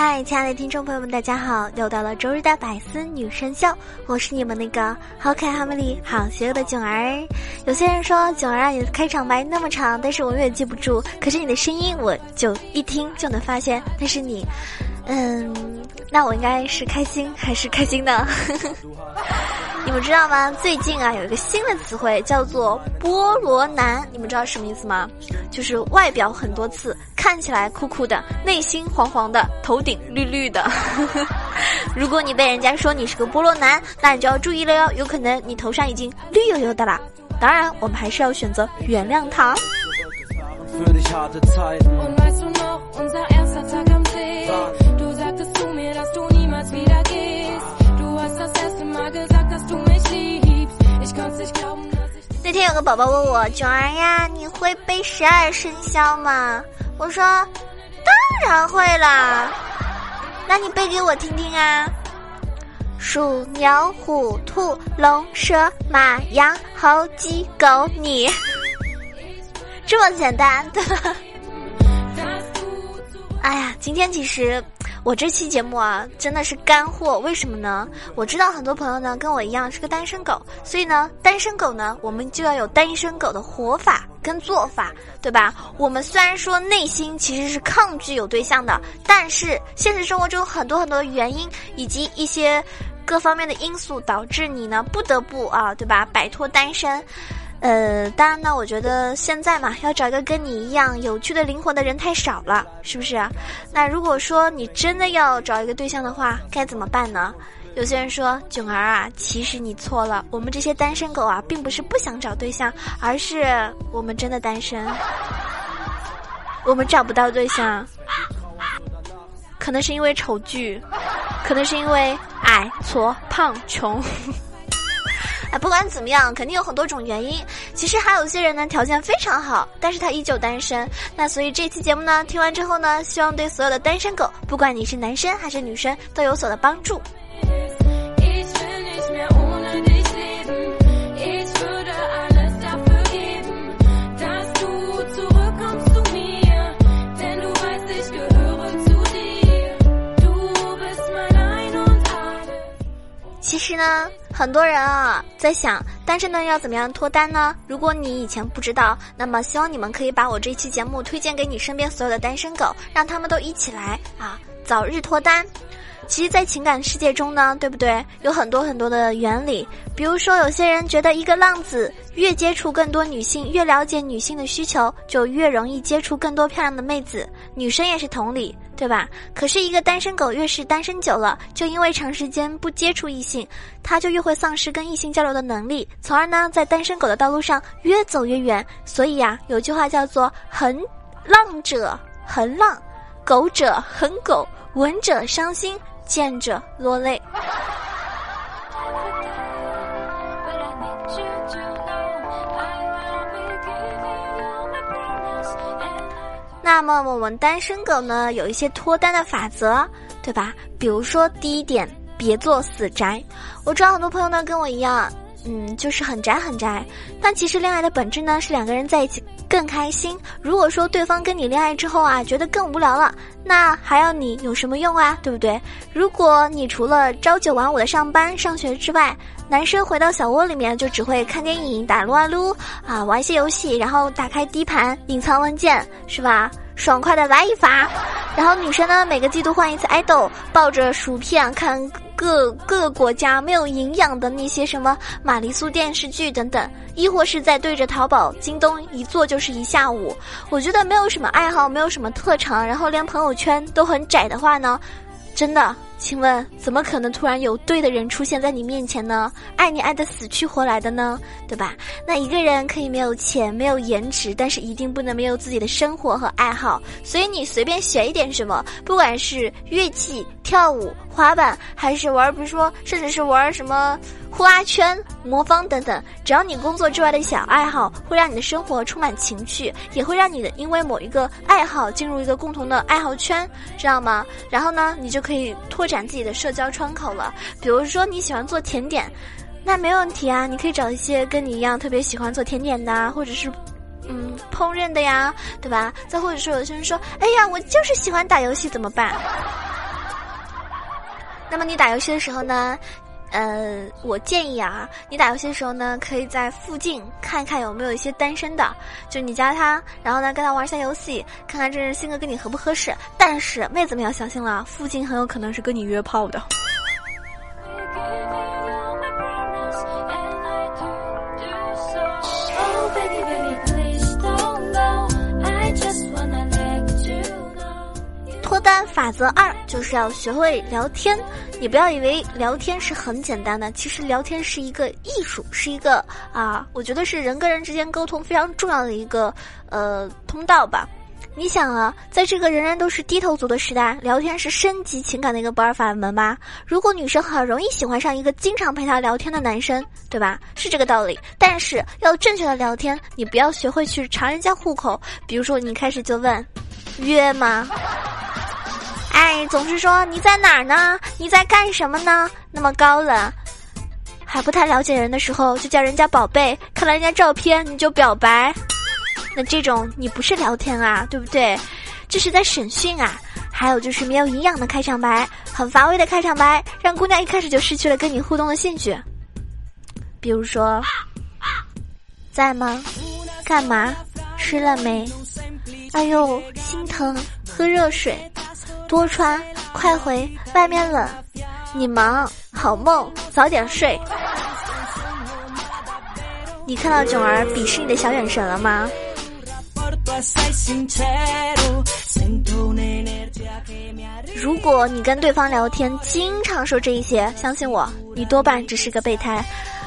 嗨，亲爱的听众朋友们，大家好！又到了周日的百思女神秀，我是你们那个好可爱、好美丽、好邪恶的囧儿。有些人说囧儿啊，你的开场白那么长，但是我永远记不住。可是你的声音，我就一听就能发现那是你。嗯，那我应该是开心还是开心呢？你们知道吗？最近啊，有一个新的词汇叫做“菠萝男”，你们知道什么意思吗？就是外表很多刺，看起来酷酷的，内心黄黄的，头顶绿绿的。如果你被人家说你是个菠萝男，那你就要注意了哟，有可能你头上已经绿油油的啦。当然，我们还是要选择原谅他。天有个宝宝问我：“九儿呀，你会背十二生肖吗？”我说：“当然会啦。”那你背给我听听啊。鼠、牛、虎、兔、龙、蛇、马、羊、猴、鸡、狗，你 这么简单，对吧？哎呀，今天其实。我这期节目啊，真的是干货。为什么呢？我知道很多朋友呢跟我一样是个单身狗，所以呢，单身狗呢，我们就要有单身狗的活法跟做法，对吧？我们虽然说内心其实是抗拒有对象的，但是现实生活中很多很多原因以及一些各方面的因素导致你呢不得不啊，对吧？摆脱单身。呃，当然呢，我觉得现在嘛，要找一个跟你一样有趣的灵魂的人太少了，是不是？那如果说你真的要找一个对象的话，该怎么办呢？有些人说，囧儿啊，其实你错了，我们这些单身狗啊，并不是不想找对象，而是我们真的单身，我们找不到对象，可能是因为丑剧，可能是因为矮、矬、胖、穷。哎，不管怎么样，肯定有很多种原因。其实还有些人呢，条件非常好，但是他依旧单身。那所以这期节目呢，听完之后呢，希望对所有的单身狗，不管你是男生还是女生，都有所的帮助。其实呢。很多人啊，在想单身的要怎么样脱单呢？如果你以前不知道，那么希望你们可以把我这期节目推荐给你身边所有的单身狗，让他们都一起来啊，早日脱单。其实，在情感世界中呢，对不对？有很多很多的原理。比如说，有些人觉得一个浪子越接触更多女性，越了解女性的需求，就越容易接触更多漂亮的妹子。女生也是同理，对吧？可是，一个单身狗越是单身久了，就因为长时间不接触异性，他就越会丧失跟异性交流的能力，从而呢，在单身狗的道路上越走越远。所以呀，有句话叫做“横浪者横浪，狗者横狗，闻者伤心”。见着落泪。那么我们单身狗呢，有一些脱单的法则，对吧？比如说第一点，别做死宅。我知道很多朋友呢跟我一样。嗯，就是很宅很宅，但其实恋爱的本质呢是两个人在一起更开心。如果说对方跟你恋爱之后啊，觉得更无聊了，那还要你有什么用啊？对不对？如果你除了朝九晚五的上班上学之外，男生回到小窝里面就只会看电影、打撸啊撸啊，玩一些游戏，然后打开 D 盘隐藏文件，是吧？爽快的来一发。然后女生呢，每个季度换一次爱豆，抱着薯片看。各各个国家没有营养的那些什么玛丽苏电视剧等等，亦或是在对着淘宝、京东一坐就是一下午。我觉得没有什么爱好，没有什么特长，然后连朋友圈都很窄的话呢，真的请问，怎么可能突然有对的人出现在你面前呢？爱你爱的死去活来的呢，对吧？那一个人可以没有钱，没有颜值，但是一定不能没有自己的生活和爱好。所以你随便选一点什么，不管是乐器、跳舞、滑板，还是玩，比如说，甚至是玩什么。呼啦圈、魔方等等，只要你工作之外的小爱好，会让你的生活充满情趣，也会让你的因为某一个爱好进入一个共同的爱好圈，知道吗？然后呢，你就可以拓展自己的社交窗口了。比如说你喜欢做甜点，那没问题啊，你可以找一些跟你一样特别喜欢做甜点的，或者是嗯烹饪的呀，对吧？再或者说有些人说，哎呀，我就是喜欢打游戏，怎么办？那么你打游戏的时候呢？呃，我建议啊，你打游戏的时候呢，可以在附近看看有没有一些单身的，就你加他，然后呢跟他玩一下游戏，看看这人性格跟你合不合适。但是妹子们要小心了，附近很有可能是跟你约炮的。法则二就是要学会聊天。你不要以为聊天是很简单的，其实聊天是一个艺术，是一个啊，我觉得是人跟人之间沟通非常重要的一个呃通道吧。你想啊，在这个人人都是低头族的时代，聊天是升级情感的一个不二法门吧？如果女生很容易喜欢上一个经常陪她聊天的男生，对吧？是这个道理。但是要正确的聊天，你不要学会去查人家户口，比如说你开始就问，约吗？哎，总是说你在哪儿呢？你在干什么呢？那么高冷，还不太了解人的时候，就叫人家宝贝。看了人家照片，你就表白，那这种你不是聊天啊，对不对？这是在审讯啊。还有就是没有营养的开场白，很乏味的开场白，让姑娘一开始就失去了跟你互动的兴趣。比如说，在吗？干嘛？吃了没？哎呦，心疼，喝热水。多穿，快回，外面冷。你忙，好梦，早点睡。你看到囧儿鄙视你的小眼神了吗？如果你跟对方聊天，经常说这一些，相信我，你多半只是个备胎。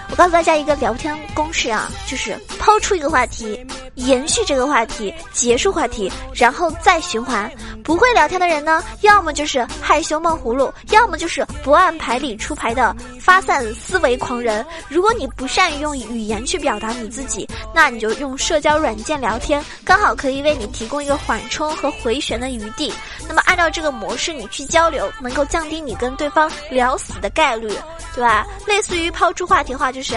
我告诉大家一个聊天公式啊，就是抛出一个话题。延续这个话题，结束话题，然后再循环。不会聊天的人呢，要么就是害羞闷葫芦，要么就是不按牌理出牌的发散思维狂人。如果你不善于用语言去表达你自己，那你就用社交软件聊天，刚好可以为你提供一个缓冲和回旋的余地。那么按照这个模式，你去交流，能够降低你跟对方聊死的概率，对吧？类似于抛出话题话，就是。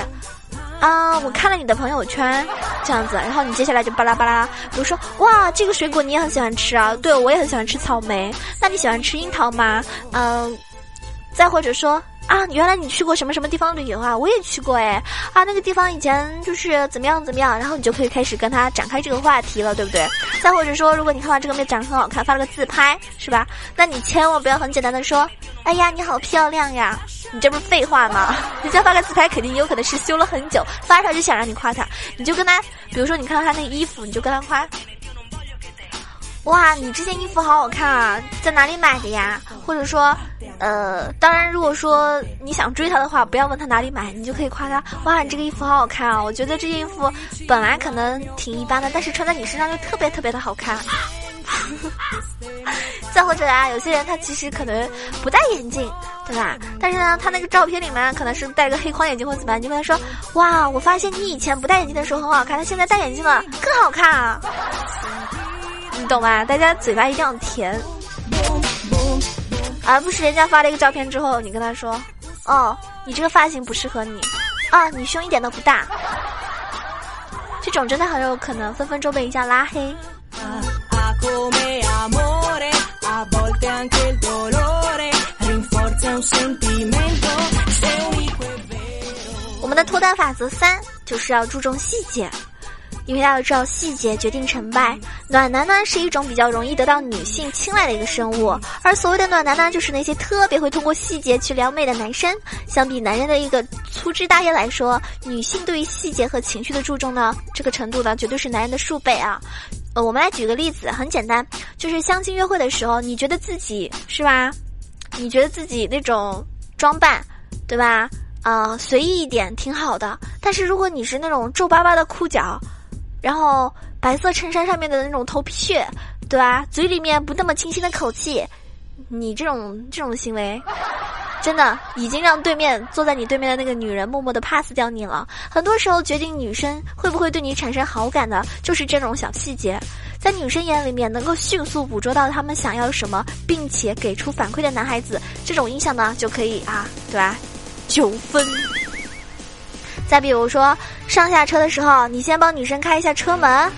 啊，我看了你的朋友圈，这样子，然后你接下来就巴拉巴拉，比如说，哇，这个水果你也很喜欢吃啊，对我也很喜欢吃草莓，那你喜欢吃樱桃吗？嗯，再或者说，啊，原来你去过什么什么地方旅游啊？我也去过哎，啊，那个地方以前就是怎么样怎么样，然后你就可以开始跟他展开这个话题了，对不对？再或者说，如果你看到这个妹长得很好看，发了个自拍，是吧？那你千万不要很简单的说，哎呀，你好漂亮呀。你这不是废话吗？人家发个自拍，肯定有可能是修了很久，发出来就想让你夸他。你就跟他，比如说你看到他那衣服，你就跟他夸。哇，你这件衣服好好看啊，在哪里买的呀？或者说，呃，当然，如果说你想追他的话，不要问他哪里买，你就可以夸他。哇，你这个衣服好好看啊！我觉得这件衣服本来可能挺一般的，但是穿在你身上就特别特别的好看。再或者啊，有些人他其实可能不戴眼镜，对吧？但是呢，他那个照片里面可能是戴个黑框眼镜或怎么样，你跟他说：“哇，我发现你以前不戴眼镜的时候很好看，他现在戴眼镜了更好看啊！”你懂吧？大家嘴巴一定要甜，而不是人家发了一个照片之后，你跟他说：“哦，你这个发型不适合你，啊，你胸一点都不大。”这种真的很有可能分分钟被人家拉黑。我们的脱单法则三就是要注重细节，因为要知道细节决定成败。暖男呢是一种比较容易得到女性青睐的一个生物，而所谓的暖男呢，就是那些特别会通过细节去撩妹的男生。相比男人的一个粗枝大叶来说，女性对于细节和情绪的注重呢，这个程度呢，绝对是男人的数倍啊。呃，我们来举个例子，很简单，就是相亲约会的时候，你觉得自己是吧？你觉得自己那种装扮，对吧？啊，随意一点挺好的。但是如果你是那种皱巴巴的裤脚，然后白色衬衫上面的那种头皮屑，对吧？嘴里面不那么清新的口气，你这种这种行为。真的已经让对面坐在你对面的那个女人默默的 pass 掉你了。很多时候，决定女生会不会对你产生好感的，就是这种小细节。在女生眼里面，能够迅速捕捉到他们想要什么，并且给出反馈的男孩子，这种印象呢，就可以啊，对吧？九分。再比如说，上下车的时候，你先帮女生开一下车门，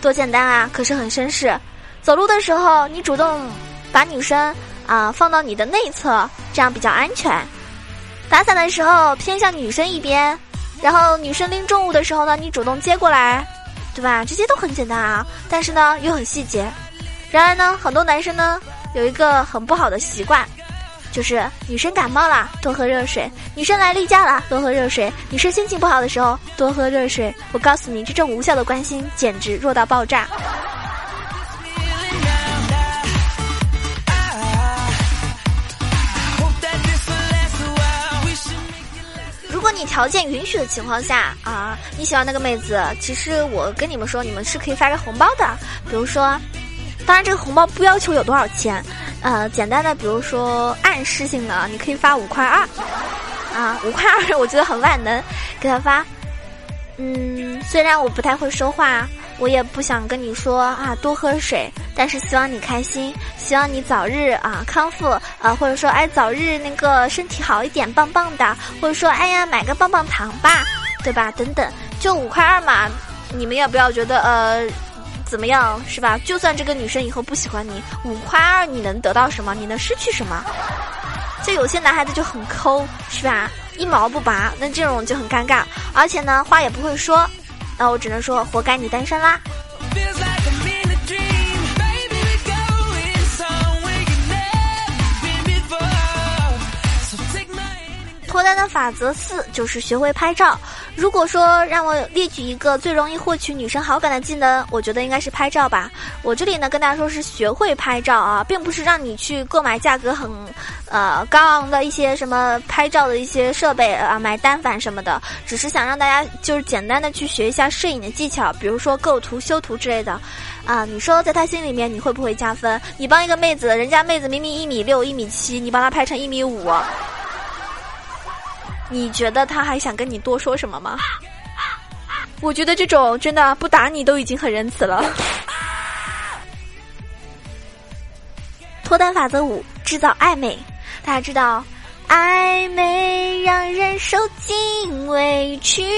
多简单啊，可是很绅士。走路的时候，你主动把女生。啊，放到你的内侧，这样比较安全。打伞的时候偏向女生一边，然后女生拎重物的时候呢，你主动接过来，对吧？这些都很简单啊，但是呢又很细节。然而呢，很多男生呢有一个很不好的习惯，就是女生感冒了多喝热水，女生来例假了多喝热水，女生心情不好的时候多喝热水。我告诉你，这种无效的关心简直弱到爆炸。如果你条件允许的情况下啊，你喜欢那个妹子，其实我跟你们说，你们是可以发个红包的。比如说，当然这个红包不要求有多少钱，呃，简单的，比如说暗示性的，你可以发五块二，啊，五块二 我觉得很万能，给他发。嗯，虽然我不太会说话。我也不想跟你说啊，多喝水。但是希望你开心，希望你早日啊康复啊，或者说哎早日那个身体好一点，棒棒的，或者说哎呀买个棒棒糖吧，对吧？等等，就五块二嘛，你们也不要觉得呃怎么样是吧？就算这个女生以后不喜欢你，五块二你能得到什么？你能失去什么？就有些男孩子就很抠是吧？一毛不拔，那这种就很尴尬，而且呢话也不会说。那我只能说，活该你单身啦。脱单的法则四就是学会拍照。如果说让我列举一个最容易获取女生好感的技能，我觉得应该是拍照吧。我这里呢跟大家说是学会拍照啊，并不是让你去购买价格很，呃高昂的一些什么拍照的一些设备啊，买单反什么的，只是想让大家就是简单的去学一下摄影的技巧，比如说构图、修图之类的。啊，你说在他心里面你会不会加分？你帮一个妹子，人家妹子明明一米六、一米七，你帮她拍成一米五。你觉得他还想跟你多说什么吗？我觉得这种真的不打你都已经很仁慈了。脱单法则五：制造暧昧。大家知道，暧昧让人受尽委屈。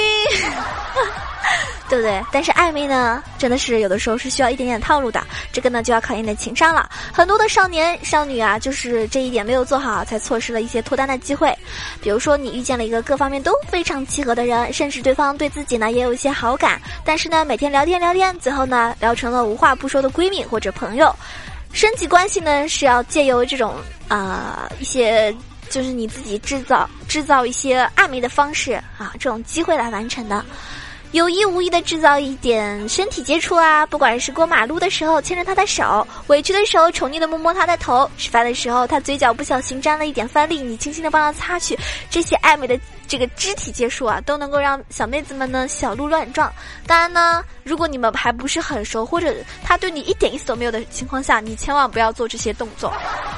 对不对？但是暧昧呢，真的是有的时候是需要一点点套路的。这个呢，就要考验你的情商了。很多的少年少女啊，就是这一点没有做好，才错失了一些脱单的机会。比如说，你遇见了一个各方面都非常契合的人，甚至对方对自己呢也有一些好感，但是呢，每天聊天聊天，最后呢聊成了无话不说的闺蜜或者朋友。升级关系呢，是要借由这种啊一些，就是你自己制造制造一些暧昧的方式啊，这种机会来完成的。有意无意的制造一点身体接触啊，不管是过马路的时候牵着他的手，委屈的时候宠溺的摸摸他的头，吃饭的时候他嘴角不小心沾了一点饭粒，你轻轻的帮他擦去，这些暧昧的这个肢体接触啊，都能够让小妹子们呢小鹿乱撞。当然呢，如果你们还不是很熟，或者他对你一点意思都没有的情况下，你千万不要做这些动作。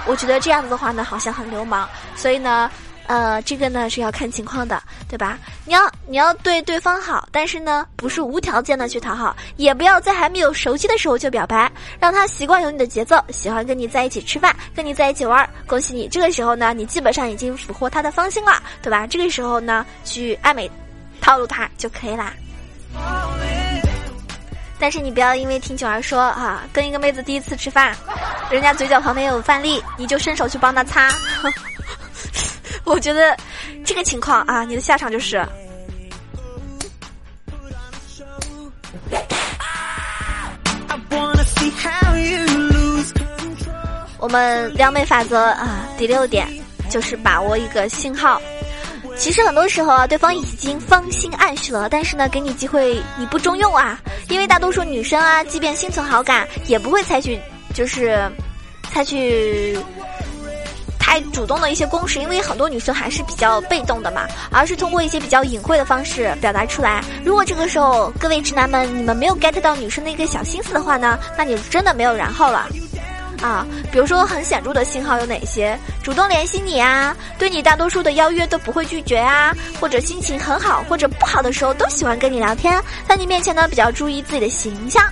我觉得这样子的话呢，好像很流氓。所以呢。呃，这个呢是要看情况的，对吧？你要你要对对方好，但是呢，不是无条件的去讨好，也不要在还没有熟悉的时候就表白，让他习惯有你的节奏，喜欢跟你在一起吃饭，跟你在一起玩。恭喜你，这个时候呢，你基本上已经俘获他的芳心了，对吧？这个时候呢，去暧昧，套路他就可以啦。但是你不要因为听九儿说啊，跟一个妹子第一次吃饭，人家嘴角旁边有饭粒，你就伸手去帮他擦。我觉得这个情况啊，你的下场就是，我们撩妹法则啊，第六点就是把握一个信号。其实很多时候啊，对方已经芳心暗许了，但是呢，给你机会你不中用啊，因为大多数女生啊，即便心存好感，也不会采取就是采取。太主动的一些攻势，因为很多女生还是比较被动的嘛，而是通过一些比较隐晦的方式表达出来。如果这个时候各位直男们你们没有 get 到女生的一个小心思的话呢，那你真的没有然后了。啊，比如说很显著的信号有哪些？主动联系你啊，对你大多数的邀约都不会拒绝啊，或者心情很好或者不好的时候都喜欢跟你聊天，在你面前呢比较注意自己的形象。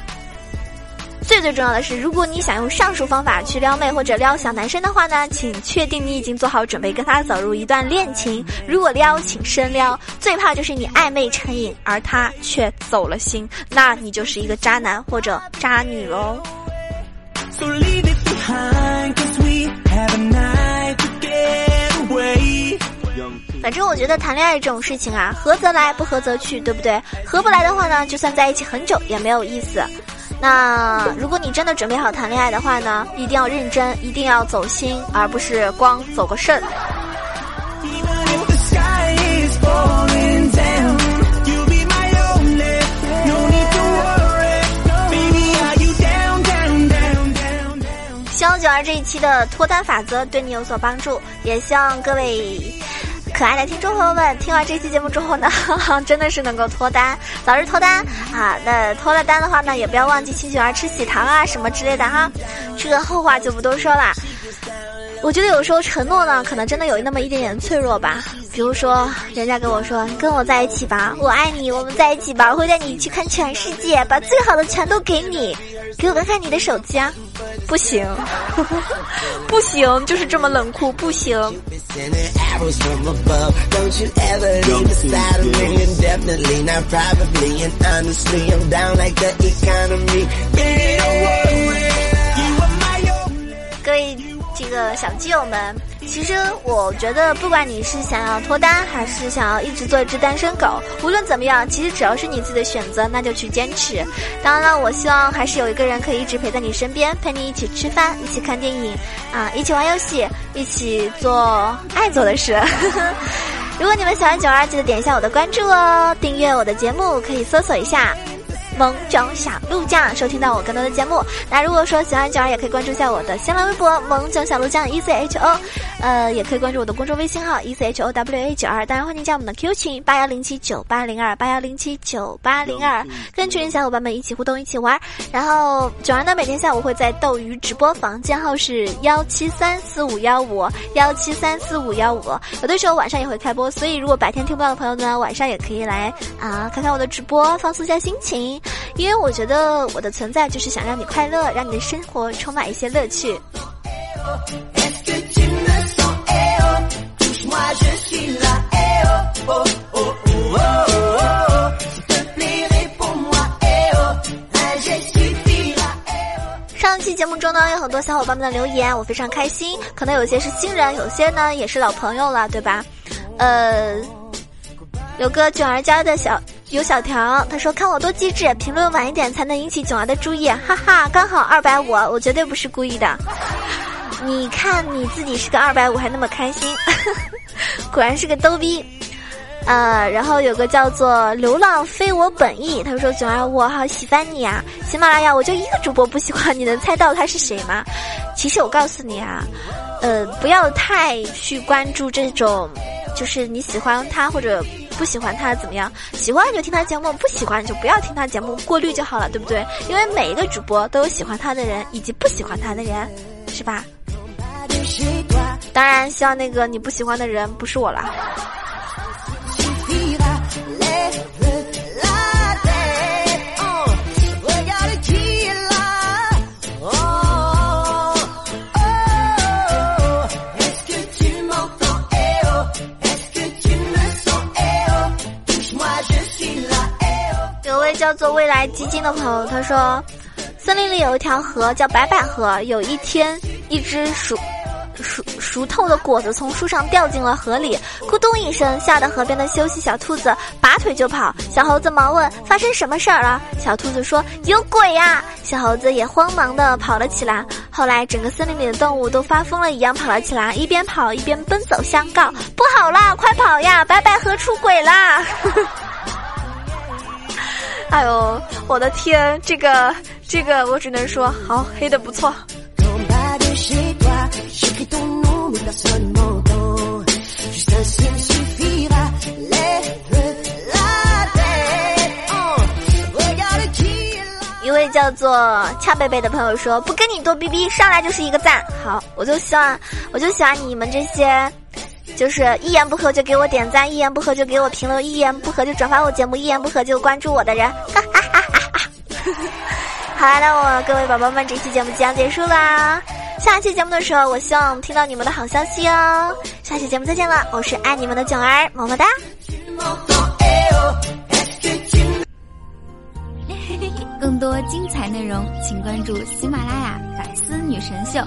最最重要的是，如果你想用上述方法去撩妹或者撩小男生的话呢，请确定你已经做好准备跟他走入一段恋情。如果撩，请深撩。最怕就是你暧昧成瘾，而他却走了心，那你就是一个渣男或者渣女喽。反正我觉得谈恋爱这种事情啊，合则来，不合则去，对不对？合不来的话呢，就算在一起很久也没有意思。那如果你真的准备好谈恋爱的话呢，一定要认真，一定要走心，而不是光走个肾。希望九儿这一期的脱单法则对你有所帮助，也希望各位可爱的听众朋友们听完这期节目之后呢，真的是能够脱单，早日脱单啊！那脱了单的话呢，也不要忘记请九儿吃喜糖啊什么之类的哈。这个后话就不多说了。我觉得有时候承诺呢，可能真的有那么一点点脆弱吧。比如说，人家跟我说：“跟我在一起吧，我爱你，我们在一起吧，我会带你去看全世界，把最好的全都给你。”给我看看你的手机啊！不行，不行，就是这么冷酷，不行。这个小基友们。其实我觉得，不管你是想要脱单，还是想要一直做一只单身狗，无论怎么样，其实只要是你自己的选择，那就去坚持。当然了，我希望还是有一个人可以一直陪在你身边，陪你一起吃饭，一起看电影，啊，一起玩游戏，一起做爱做的事。如果你们喜欢九儿，记得点一下我的关注哦，订阅我的节目，可以搜索一下。萌种小鹿酱，收听到我更多的节目。那如果说喜欢九儿，也可以关注一下我的新浪微博萌种小鹿酱 E C H O，呃，也可以关注我的公众微信号 E C H O W A 九二。当然欢迎加我们的 Q 群八幺零七九八零二八幺零七九八零二，跟群里小伙伴们一起互动，一起玩。然后九儿呢，每天下午会在斗鱼直播，房间号是幺七三四五幺五幺七三四五幺五。有的时候晚上也会开播，所以如果白天听不到的朋友呢，晚上也可以来啊看看我的直播，放松一下心情。因为我觉得我的存在就是想让你快乐，让你的生活充满一些乐趣。上期节目中呢，有很多小伙伴们的留言，我非常开心。可能有些是新人，有些呢也是老朋友了，对吧？呃，有个卷儿家的小。有小条，他说看我多机智，评论晚一点才能引起囧儿的注意，哈哈，刚好二百五，我绝对不是故意的。你看你自己是个二百五还那么开心，果然是个逗逼。呃，然后有个叫做流浪非我本意，他说囧儿我好喜欢你啊，喜马拉雅我就一个主播不喜欢，你能猜到他是谁吗？其实我告诉你啊，呃，不要太去关注这种，就是你喜欢他或者。不喜欢他怎么样？喜欢你就听他节目，不喜欢就不要听他节目，过滤就好了，对不对？因为每一个主播都有喜欢他的人以及不喜欢他的人，是吧？当然，希望那个你不喜欢的人不是我啦。叫做未来基金的朋友，他说，森林里有一条河叫白百合。有一天，一只熟熟熟透的果子从树上掉进了河里，咕咚一声，吓得河边的休息小兔子拔腿就跑。小猴子忙问：“发生什么事儿了？”小兔子说：“有鬼呀！”小猴子也慌忙的跑了起来。后来，整个森林里的动物都发疯了一样跑了起来，一边跑一边奔走相告：“不好啦，快跑呀！白百合出轨啦！” 哎呦，我的天，这个这个，我只能说好黑的不错。一位叫做恰贝贝的朋友说：“不跟你多逼逼，上来就是一个赞。”好，我就希望，我就喜欢你们这些，就是一言不合就给我点赞，一言不合就给我评论，一言不合就转发我节目，一言不合就关注我的人。哈哈哈哈哈！好了，那我各位宝宝们，这期节目即将结束啦。下期节目的时候，我希望听到你们的好消息哦。下期节目再见了，我是爱你们的囧儿，么么哒。更多精彩内容，请关注喜马拉雅《百思女神秀》。